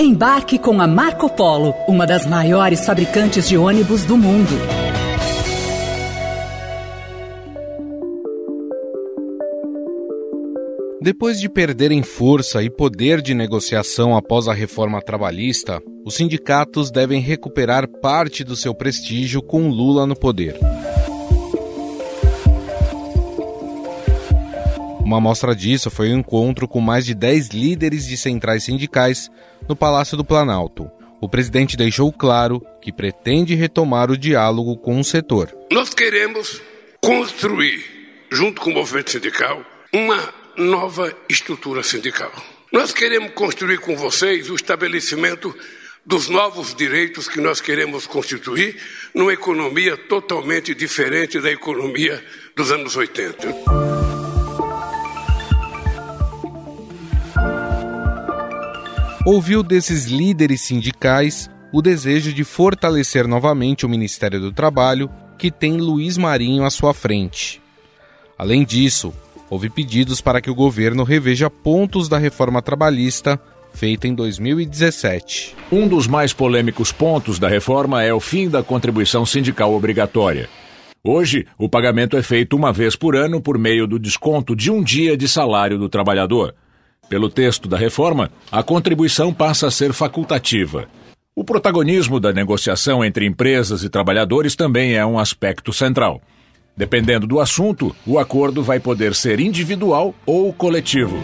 Embarque com a Marco Polo, uma das maiores fabricantes de ônibus do mundo. Depois de perderem força e poder de negociação após a reforma trabalhista, os sindicatos devem recuperar parte do seu prestígio com Lula no poder. Uma amostra disso foi o um encontro com mais de 10 líderes de centrais sindicais no Palácio do Planalto. O presidente deixou claro que pretende retomar o diálogo com o setor. Nós queremos construir, junto com o movimento sindical, uma nova estrutura sindical. Nós queremos construir com vocês o estabelecimento dos novos direitos que nós queremos constituir numa economia totalmente diferente da economia dos anos 80. Ouviu desses líderes sindicais o desejo de fortalecer novamente o Ministério do Trabalho, que tem Luiz Marinho à sua frente. Além disso, houve pedidos para que o governo reveja pontos da reforma trabalhista feita em 2017. Um dos mais polêmicos pontos da reforma é o fim da contribuição sindical obrigatória. Hoje, o pagamento é feito uma vez por ano por meio do desconto de um dia de salário do trabalhador. Pelo texto da reforma, a contribuição passa a ser facultativa. O protagonismo da negociação entre empresas e trabalhadores também é um aspecto central. Dependendo do assunto, o acordo vai poder ser individual ou coletivo.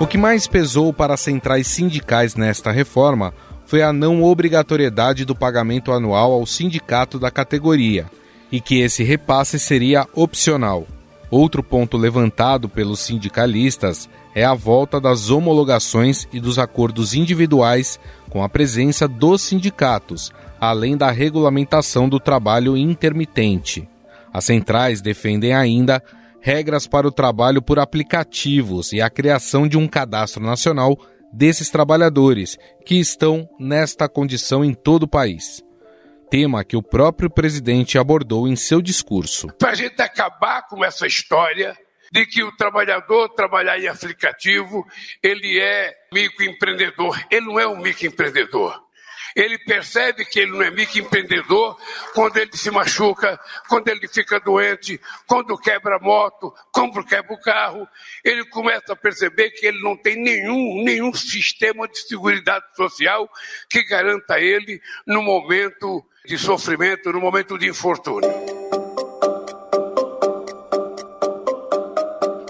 O que mais pesou para centrais sindicais nesta reforma foi a não obrigatoriedade do pagamento anual ao sindicato da categoria e que esse repasse seria opcional. Outro ponto levantado pelos sindicalistas é a volta das homologações e dos acordos individuais com a presença dos sindicatos, além da regulamentação do trabalho intermitente. As centrais defendem ainda regras para o trabalho por aplicativos e a criação de um cadastro nacional desses trabalhadores que estão nesta condição em todo o país. Tema que o próprio presidente abordou em seu discurso. Para a gente acabar com essa história de que o trabalhador trabalhar em aplicativo, ele é microempreendedor. Ele não é um microempreendedor. Ele percebe que ele não é microempreendedor quando ele se machuca, quando ele fica doente, quando quebra a moto, quando quebra o carro. Ele começa a perceber que ele não tem nenhum, nenhum sistema de seguridade social que garanta ele no momento de sofrimento, no momento de infortúnio.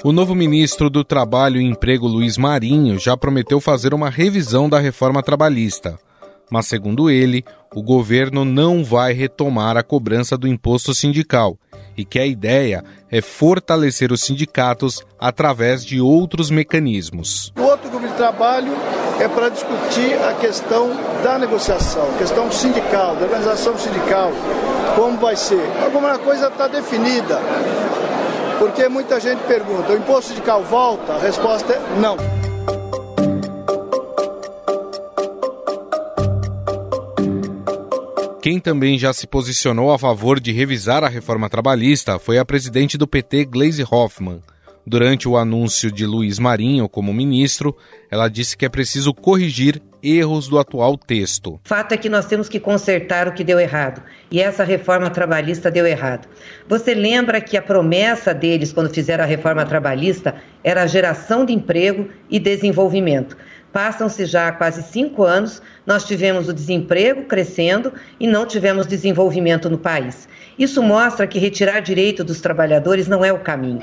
O novo ministro do Trabalho e Emprego, Luiz Marinho, já prometeu fazer uma revisão da reforma trabalhista. Mas, segundo ele, o governo não vai retomar a cobrança do imposto sindical e que a ideia é fortalecer os sindicatos através de outros mecanismos. O outro grupo de trabalho é para discutir a questão da negociação, questão sindical, da organização sindical, como vai ser. Alguma coisa está definida. Porque muita gente pergunta: o imposto sindical volta? A resposta é não. Quem também já se posicionou a favor de revisar a reforma trabalhista foi a presidente do PT, Gleisi Hoffmann. Durante o anúncio de Luiz Marinho como ministro, ela disse que é preciso corrigir erros do atual texto. Fato é que nós temos que consertar o que deu errado, e essa reforma trabalhista deu errado. Você lembra que a promessa deles quando fizeram a reforma trabalhista era a geração de emprego e desenvolvimento. Passam-se já quase cinco anos, nós tivemos o desemprego crescendo e não tivemos desenvolvimento no país. Isso mostra que retirar direito dos trabalhadores não é o caminho.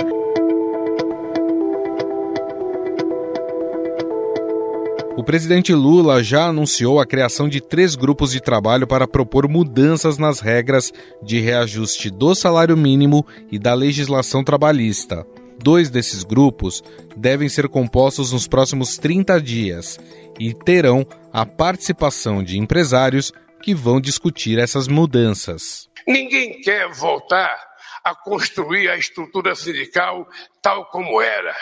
O presidente Lula já anunciou a criação de três grupos de trabalho para propor mudanças nas regras de reajuste do salário mínimo e da legislação trabalhista. Dois desses grupos devem ser compostos nos próximos 30 dias e terão a participação de empresários que vão discutir essas mudanças. Ninguém quer voltar a construir a estrutura sindical tal como era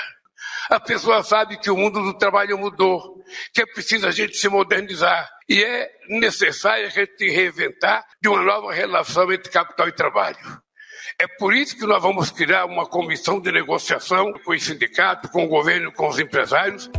a pessoa sabe que o mundo do trabalho mudou, que é preciso a gente se modernizar. E é necessário a gente reinventar de uma nova relação entre capital e trabalho. É por isso que nós vamos criar uma comissão de negociação com os sindicatos, com o governo, com os empresários.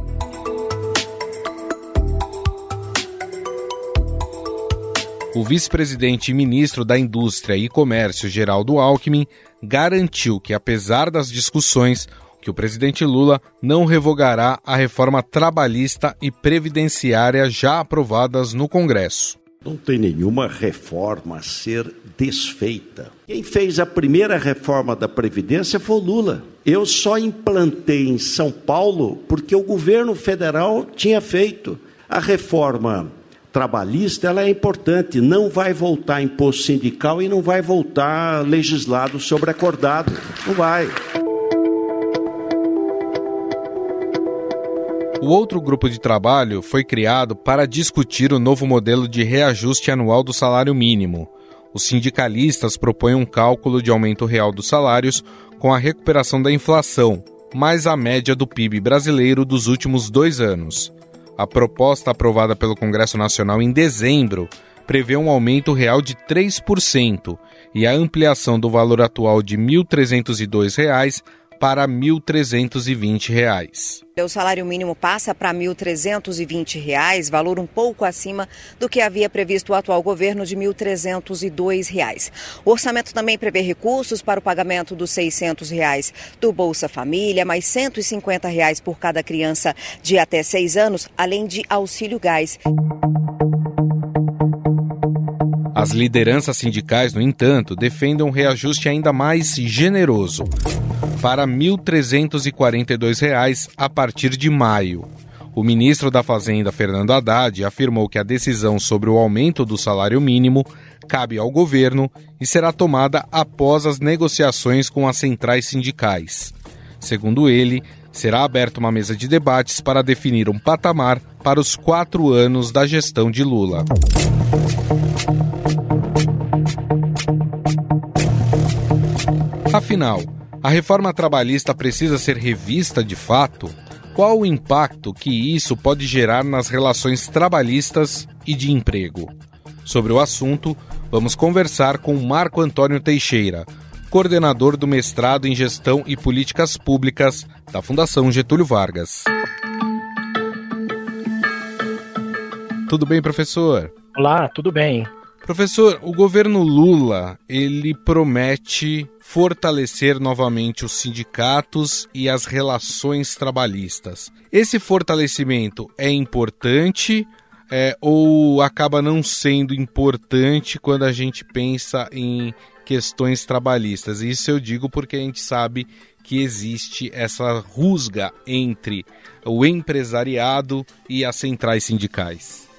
O vice-presidente e ministro da Indústria e Comércio, Geraldo Alckmin, garantiu que, apesar das discussões, que o presidente Lula não revogará a reforma trabalhista e previdenciária já aprovadas no Congresso. Não tem nenhuma reforma a ser desfeita. Quem fez a primeira reforma da Previdência foi o Lula. Eu só implantei em São Paulo porque o governo federal tinha feito. A reforma trabalhista ela é importante, não vai voltar imposto sindical e não vai voltar legislado sobre acordado. Não vai. O outro grupo de trabalho foi criado para discutir o novo modelo de reajuste anual do salário mínimo. Os sindicalistas propõem um cálculo de aumento real dos salários com a recuperação da inflação, mais a média do PIB brasileiro dos últimos dois anos. A proposta aprovada pelo Congresso Nacional em dezembro prevê um aumento real de 3% e a ampliação do valor atual de R$ 1.302 para R$ 1.320. O salário mínimo passa para R$ 1.320, valor um pouco acima do que havia previsto o atual governo de R$ 1.302. O orçamento também prevê recursos para o pagamento dos 600 reais do Bolsa Família, mais 150 reais por cada criança de até 6 anos, além de auxílio gás. As lideranças sindicais, no entanto, defendem um reajuste ainda mais generoso para R$ 1.342 a partir de maio. O ministro da Fazenda, Fernando Haddad, afirmou que a decisão sobre o aumento do salário mínimo cabe ao governo e será tomada após as negociações com as centrais sindicais. Segundo ele, será aberta uma mesa de debates para definir um patamar para os quatro anos da gestão de Lula. Afinal, a reforma trabalhista precisa ser revista de fato? Qual o impacto que isso pode gerar nas relações trabalhistas e de emprego? Sobre o assunto, vamos conversar com Marco Antônio Teixeira, coordenador do mestrado em Gestão e Políticas Públicas da Fundação Getúlio Vargas. Tudo bem, professor? Olá, tudo bem. Professor, o governo Lula, ele promete fortalecer novamente os sindicatos e as relações trabalhistas. Esse fortalecimento é importante é, ou acaba não sendo importante quando a gente pensa em questões trabalhistas? Isso eu digo porque a gente sabe que existe essa rusga entre o empresariado e as centrais sindicais.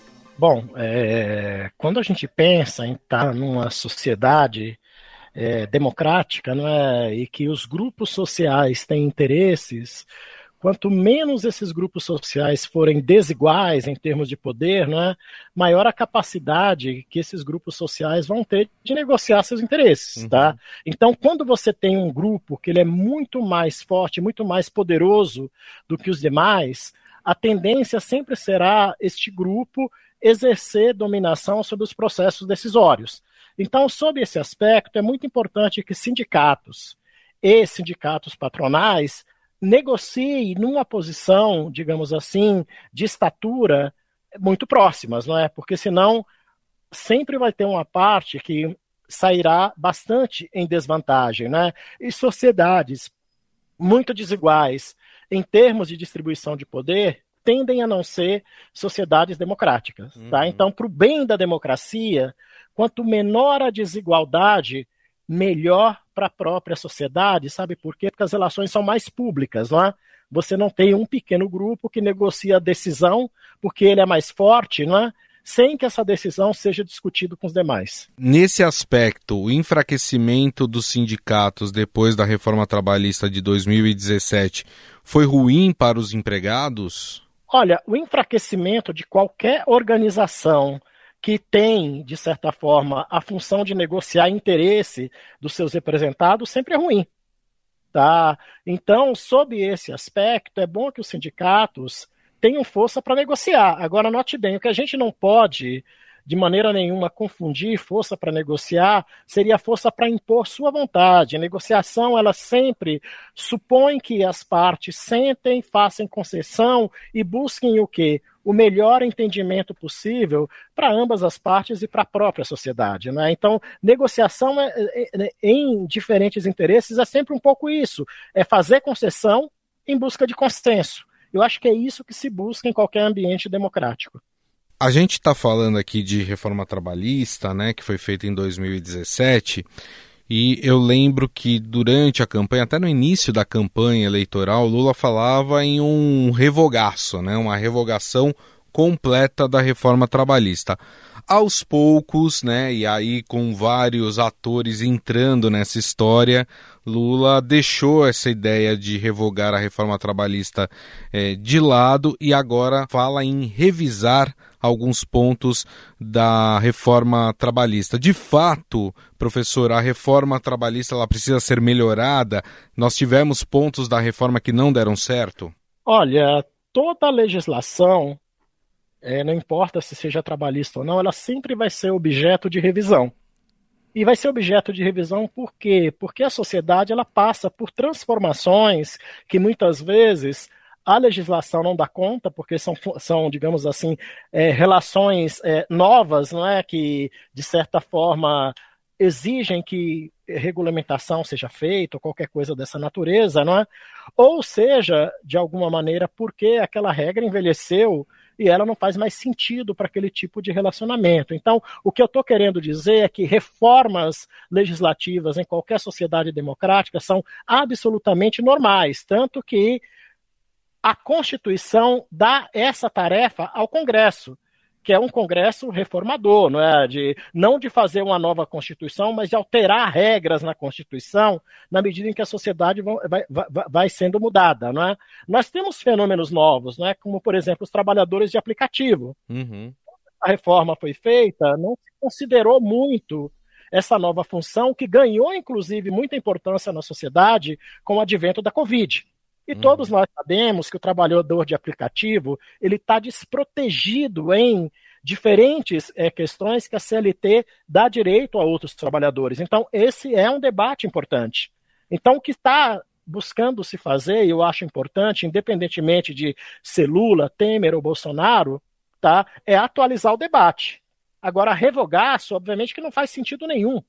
Bom, é, quando a gente pensa em estar numa sociedade é, democrática, não é? E que os grupos sociais têm interesses. Quanto menos esses grupos sociais forem desiguais em termos de poder, não é? maior a capacidade que esses grupos sociais vão ter de negociar seus interesses. Uhum. Tá? Então, quando você tem um grupo que ele é muito mais forte, muito mais poderoso do que os demais, a tendência sempre será este grupo exercer dominação sobre os processos decisórios. Então, sob esse aspecto, é muito importante que sindicatos e sindicatos patronais negociem numa posição, digamos assim, de estatura muito próximas, não é? Porque senão sempre vai ter uma parte que sairá bastante em desvantagem, né? E sociedades muito desiguais em termos de distribuição de poder tendem a não ser sociedades democráticas, tá? Uhum. Então, para o bem da democracia, Quanto menor a desigualdade, melhor para a própria sociedade, sabe por quê? Porque as relações são mais públicas, não é? Você não tem um pequeno grupo que negocia a decisão porque ele é mais forte, não é? sem que essa decisão seja discutida com os demais. Nesse aspecto, o enfraquecimento dos sindicatos depois da reforma trabalhista de 2017 foi ruim para os empregados? Olha, o enfraquecimento de qualquer organização que tem, de certa forma, a função de negociar interesse dos seus representados, sempre é ruim. Tá? Então, sob esse aspecto, é bom que os sindicatos tenham força para negociar. Agora, note bem, o que a gente não pode de maneira nenhuma confundir força para negociar, seria força para impor sua vontade. A negociação, ela sempre supõe que as partes sentem, façam concessão e busquem o quê? O melhor entendimento possível para ambas as partes e para a própria sociedade. Né? Então, negociação é, é, é, em diferentes interesses é sempre um pouco isso: é fazer concessão em busca de consenso. Eu acho que é isso que se busca em qualquer ambiente democrático. A gente está falando aqui de reforma trabalhista, né, que foi feita em 2017, e eu lembro que durante a campanha, até no início da campanha eleitoral, Lula falava em um revogaço, né, uma revogação completa da reforma trabalhista. Aos poucos, né, e aí com vários atores entrando nessa história, Lula deixou essa ideia de revogar a reforma trabalhista eh, de lado e agora fala em revisar alguns pontos da reforma trabalhista. De fato, professor, a reforma trabalhista ela precisa ser melhorada. Nós tivemos pontos da reforma que não deram certo? Olha, toda legislação é, não importa se seja trabalhista ou não, ela sempre vai ser objeto de revisão. E vai ser objeto de revisão por quê? Porque a sociedade ela passa por transformações que muitas vezes a legislação não dá conta, porque são, são digamos assim, é, relações é, novas, não é? que, de certa forma, exigem que regulamentação seja feita, ou qualquer coisa dessa natureza, não é? Ou seja, de alguma maneira, porque aquela regra envelheceu e ela não faz mais sentido para aquele tipo de relacionamento. Então, o que eu estou querendo dizer é que reformas legislativas em qualquer sociedade democrática são absolutamente normais, tanto que a Constituição dá essa tarefa ao Congresso que é um congresso reformador, não é? De, não de fazer uma nova Constituição, mas de alterar regras na Constituição na medida em que a sociedade vai, vai, vai sendo mudada, não é? Nós temos fenômenos novos, não é? Como, por exemplo, os trabalhadores de aplicativo. Uhum. A reforma foi feita, não se considerou muito essa nova função que ganhou, inclusive, muita importância na sociedade com o advento da Covid. E uhum. todos nós sabemos que o trabalhador de aplicativo ele está desprotegido em diferentes é, questões que a CLT dá direito a outros trabalhadores. Então, esse é um debate importante. Então, o que está buscando se fazer, e eu acho importante, independentemente de ser Lula, Temer ou Bolsonaro, tá, é atualizar o debate. Agora, revogar-se, obviamente que não faz sentido nenhum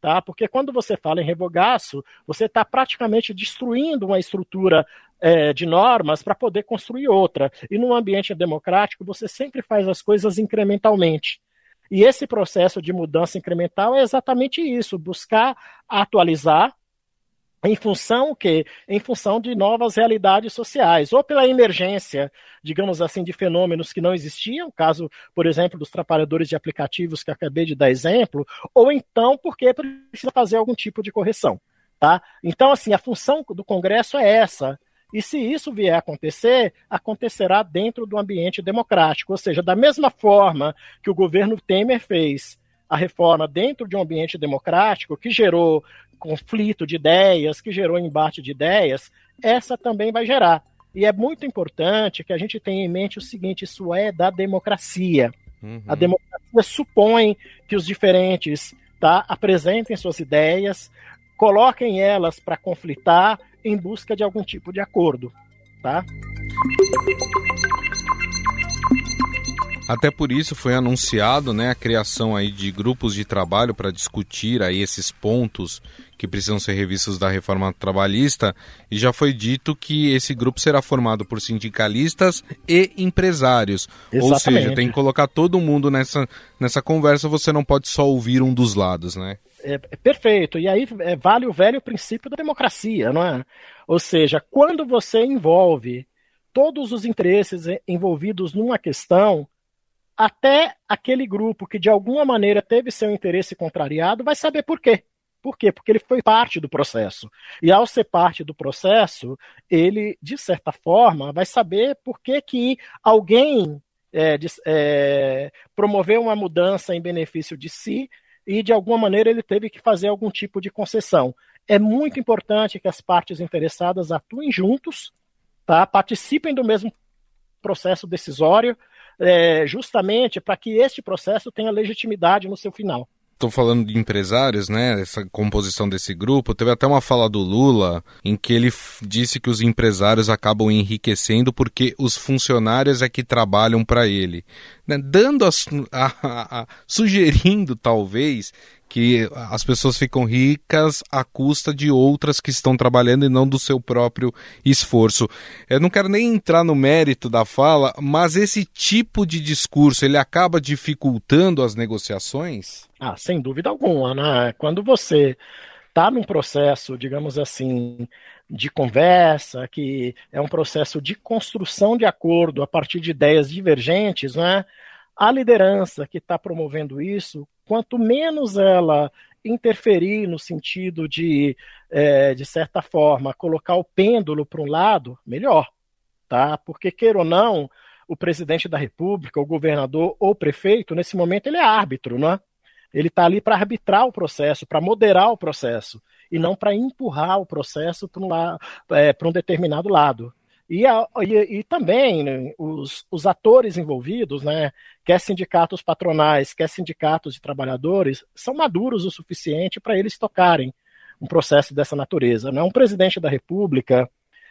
tá? Porque quando você fala em revogaço, você está praticamente destruindo uma estrutura é, de normas para poder construir outra. E num ambiente democrático, você sempre faz as coisas incrementalmente. E esse processo de mudança incremental é exatamente isso: buscar atualizar em função que em função de novas realidades sociais ou pela emergência digamos assim de fenômenos que não existiam caso por exemplo dos trabalhadores de aplicativos que acabei de dar exemplo ou então porque precisa fazer algum tipo de correção tá? Então assim a função do Congresso é essa. E se isso vier a acontecer, acontecerá dentro do ambiente democrático, ou seja, da mesma forma que o governo Temer fez a reforma dentro de um ambiente democrático, que gerou conflito de ideias, que gerou embate de ideias, essa também vai gerar. E é muito importante que a gente tenha em mente o seguinte: isso é da democracia. Uhum. A democracia supõe que os diferentes tá, apresentem suas ideias, coloquem elas para conflitar em busca de algum tipo de acordo. Tá? Até por isso foi anunciado né, a criação aí de grupos de trabalho para discutir aí esses pontos que precisam ser revistos da reforma trabalhista e já foi dito que esse grupo será formado por sindicalistas e empresários. Exatamente. Ou seja, tem que colocar todo mundo nessa, nessa conversa, você não pode só ouvir um dos lados, né? É, é perfeito. E aí é, vale o velho princípio da democracia, não é? Ou seja, quando você envolve todos os interesses envolvidos numa questão, até aquele grupo que de alguma maneira teve seu interesse contrariado vai saber por quê. Por quê? Porque ele foi parte do processo. E ao ser parte do processo, ele, de certa forma, vai saber por que, que alguém é, é, promoveu uma mudança em benefício de si e, de alguma maneira, ele teve que fazer algum tipo de concessão. É muito importante que as partes interessadas atuem juntos, tá? participem do mesmo processo decisório, é, justamente para que este processo tenha legitimidade no seu final estou falando de empresários, né? Essa composição desse grupo. Teve até uma fala do Lula em que ele disse que os empresários acabam enriquecendo porque os funcionários é que trabalham para ele, né? dando a, a, a, sugerindo talvez que as pessoas ficam ricas à custa de outras que estão trabalhando e não do seu próprio esforço. Eu não quero nem entrar no mérito da fala, mas esse tipo de discurso ele acaba dificultando as negociações? Ah, sem dúvida alguma, né? Quando você está num processo, digamos assim, de conversa, que é um processo de construção de acordo a partir de ideias divergentes, né? A liderança que está promovendo isso quanto menos ela interferir no sentido de, é, de certa forma, colocar o pêndulo para um lado, melhor. Tá? Porque, queira ou não, o presidente da República, o governador ou o prefeito, nesse momento, ele é árbitro, né? Ele está ali para arbitrar o processo, para moderar o processo, e não para empurrar o processo para um, é, um determinado lado. E, a, e, e também né, os, os atores envolvidos, né, quer sindicatos patronais, quer sindicatos de trabalhadores, são maduros o suficiente para eles tocarem um processo dessa natureza. Não é um presidente da República,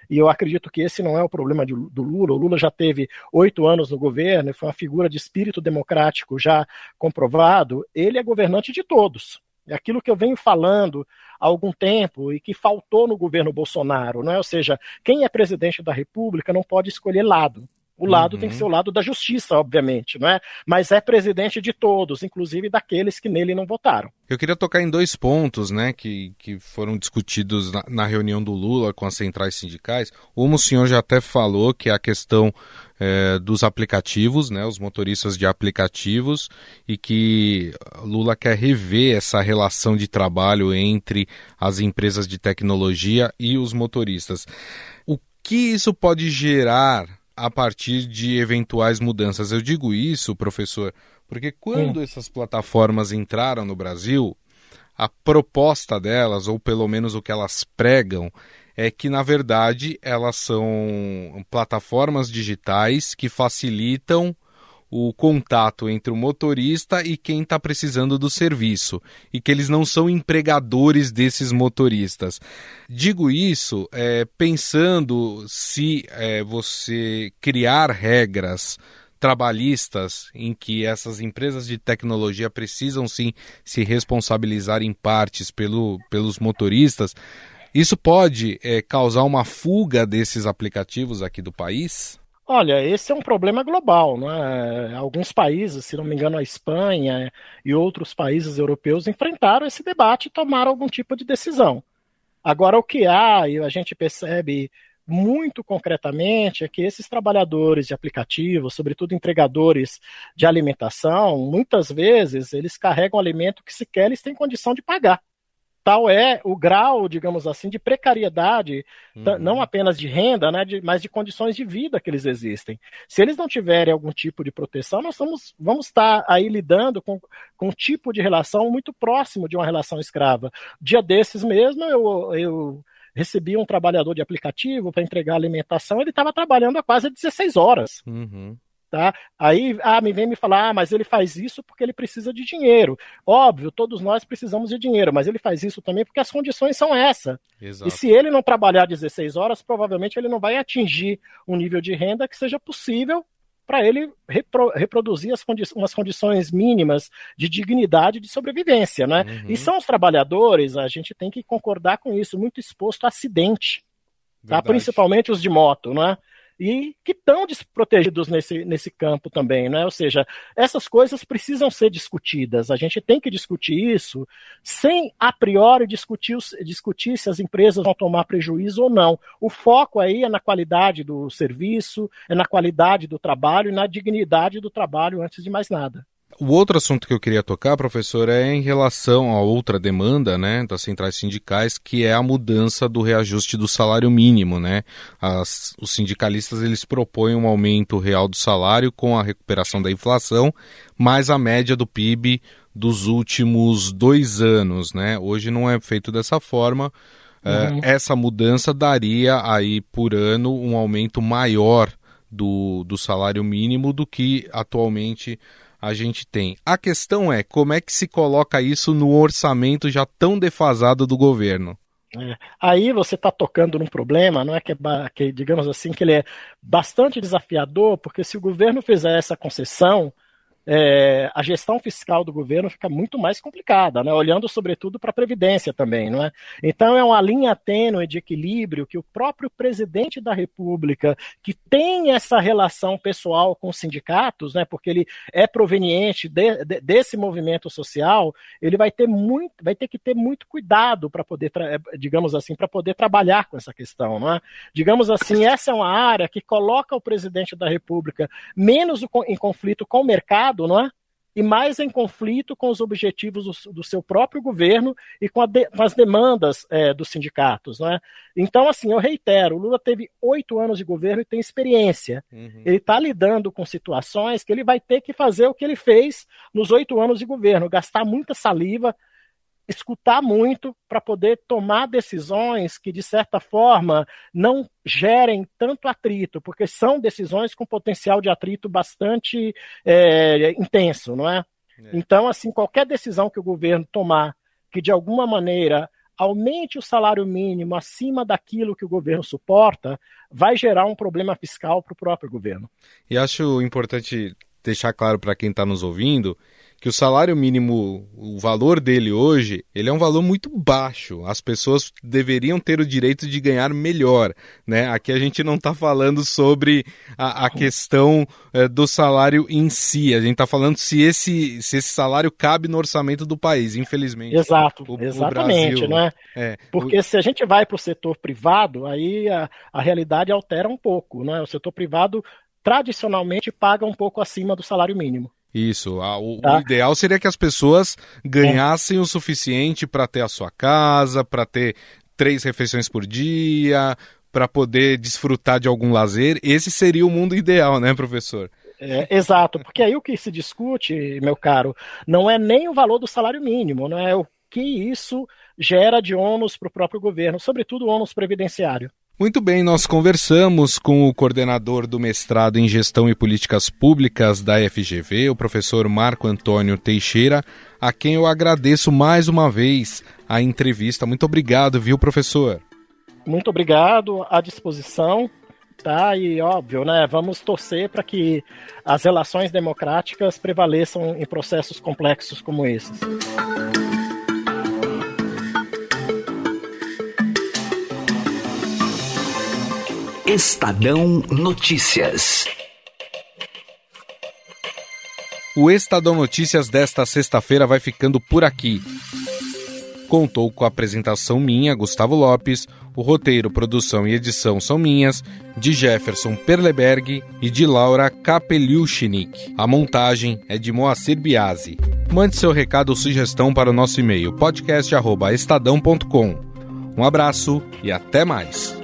e eu acredito que esse não é o problema de, do Lula. O Lula já teve oito anos no governo, foi uma figura de espírito democrático já comprovado. Ele é governante de todos. Aquilo que eu venho falando há algum tempo e que faltou no governo Bolsonaro, não é? Ou seja, quem é presidente da República não pode escolher lado. O lado uhum. tem que uhum. ser o lado da justiça, obviamente, não é? Mas é presidente de todos, inclusive daqueles que nele não votaram. Eu queria tocar em dois pontos, né, que, que foram discutidos na, na reunião do Lula com as centrais sindicais. Um, o senhor já até falou que é a questão é, dos aplicativos, né, os motoristas de aplicativos, e que Lula quer rever essa relação de trabalho entre as empresas de tecnologia e os motoristas. O que isso pode gerar a partir de eventuais mudanças. Eu digo isso, professor, porque quando hum. essas plataformas entraram no Brasil, a proposta delas, ou pelo menos o que elas pregam, é que na verdade elas são plataformas digitais que facilitam o contato entre o motorista e quem está precisando do serviço, e que eles não são empregadores desses motoristas. Digo isso é, pensando se é, você criar regras trabalhistas em que essas empresas de tecnologia precisam sim se responsabilizar em partes pelo, pelos motoristas. Isso pode é, causar uma fuga desses aplicativos aqui do país? Olha, esse é um problema global, é? Alguns países, se não me engano, a Espanha e outros países europeus enfrentaram esse debate e tomaram algum tipo de decisão. Agora, o que há, e a gente percebe muito concretamente, é que esses trabalhadores de aplicativos, sobretudo entregadores de alimentação, muitas vezes eles carregam alimento que sequer eles têm condição de pagar tal é o grau, digamos assim, de precariedade, uhum. não apenas de renda, né, de, mas de condições de vida que eles existem. Se eles não tiverem algum tipo de proteção, nós vamos, vamos estar aí lidando com, com um tipo de relação muito próximo de uma relação escrava. Dia desses mesmo, eu, eu recebi um trabalhador de aplicativo para entregar alimentação, ele estava trabalhando há quase 16 horas. Uhum. Tá? Aí ah, me vem me falar, ah, mas ele faz isso porque ele precisa de dinheiro. Óbvio, todos nós precisamos de dinheiro, mas ele faz isso também porque as condições são essa. Exato. E se ele não trabalhar 16 horas, provavelmente ele não vai atingir um nível de renda que seja possível para ele repro reproduzir as condi umas condições mínimas de dignidade de sobrevivência, né? Uhum. E são os trabalhadores, a gente tem que concordar com isso, muito exposto a acidente, tá? principalmente os de moto, né? E que estão desprotegidos nesse, nesse campo também, né? Ou seja, essas coisas precisam ser discutidas. A gente tem que discutir isso sem a priori discutir, discutir se as empresas vão tomar prejuízo ou não. O foco aí é na qualidade do serviço, é na qualidade do trabalho e na dignidade do trabalho antes de mais nada. O outro assunto que eu queria tocar, professor, é em relação a outra demanda né, das centrais sindicais, que é a mudança do reajuste do salário mínimo. Né? As, os sindicalistas eles propõem um aumento real do salário com a recuperação da inflação, mais a média do PIB dos últimos dois anos. Né? Hoje não é feito dessa forma. É, uhum. essa mudança daria aí por ano um aumento maior do, do salário mínimo do que atualmente a gente tem. A questão é como é que se coloca isso no orçamento já tão defasado do governo. É. Aí você está tocando num problema, não é que, é, que, digamos assim, que ele é bastante desafiador, porque se o governo fizer essa concessão, é, a gestão fiscal do governo fica muito mais complicada, né? olhando sobretudo para a Previdência também. Não é? Então é uma linha tênue de equilíbrio que o próprio presidente da República, que tem essa relação pessoal com os sindicatos, né? porque ele é proveniente de, de, desse movimento social, ele vai ter, muito, vai ter que ter muito cuidado para poder, digamos assim, para poder trabalhar com essa questão. Não é? Digamos assim, essa é uma área que coloca o presidente da República menos em conflito com o mercado não é? E mais em conflito com os objetivos do, do seu próprio governo e com, de, com as demandas é, dos sindicatos, não é? Então, assim, eu reitero, o Lula teve oito anos de governo e tem experiência. Uhum. Ele está lidando com situações que ele vai ter que fazer o que ele fez nos oito anos de governo, gastar muita saliva, escutar muito para poder tomar decisões que, de certa forma, não gerem tanto atrito, porque são decisões com potencial de atrito bastante é, intenso, não é? é? Então, assim, qualquer decisão que o governo tomar que, de alguma maneira, aumente o salário mínimo acima daquilo que o governo suporta, vai gerar um problema fiscal para o próprio governo. E acho importante deixar claro para quem está nos ouvindo que o salário mínimo, o valor dele hoje, ele é um valor muito baixo. As pessoas deveriam ter o direito de ganhar melhor, né? Aqui a gente não está falando sobre a, a questão é, do salário em si. A gente está falando se esse, se esse salário cabe no orçamento do país, infelizmente. Exato, o, exatamente, o Brasil, né? É, Porque o... se a gente vai para o setor privado, aí a, a realidade altera um pouco, né? O setor privado tradicionalmente paga um pouco acima do salário mínimo. Isso. O, tá. o, ideal seria que as pessoas ganhassem é. o suficiente para ter a sua casa, para ter três refeições por dia, para poder desfrutar de algum lazer. Esse seria o mundo ideal, né, professor? É, exato, porque aí o que se discute, meu caro, não é nem o valor do salário mínimo, não é o que isso gera de ônus para o próprio governo, sobretudo o ônus previdenciário. Muito bem, nós conversamos com o coordenador do mestrado em Gestão e Políticas Públicas da FGV, o professor Marco Antônio Teixeira, a quem eu agradeço mais uma vez a entrevista. Muito obrigado, viu, professor? Muito obrigado, à disposição, tá? E óbvio, né? Vamos torcer para que as relações democráticas prevaleçam em processos complexos como esses. Estadão Notícias. O Estadão Notícias desta sexta-feira vai ficando por aqui. Contou com a apresentação minha, Gustavo Lopes, o roteiro, produção e edição são minhas, de Jefferson Perleberg e de Laura Kapeliushnik. A montagem é de Moacir Biasi. Mande seu recado ou sugestão para o nosso e-mail podcast@estadão.com. Um abraço e até mais.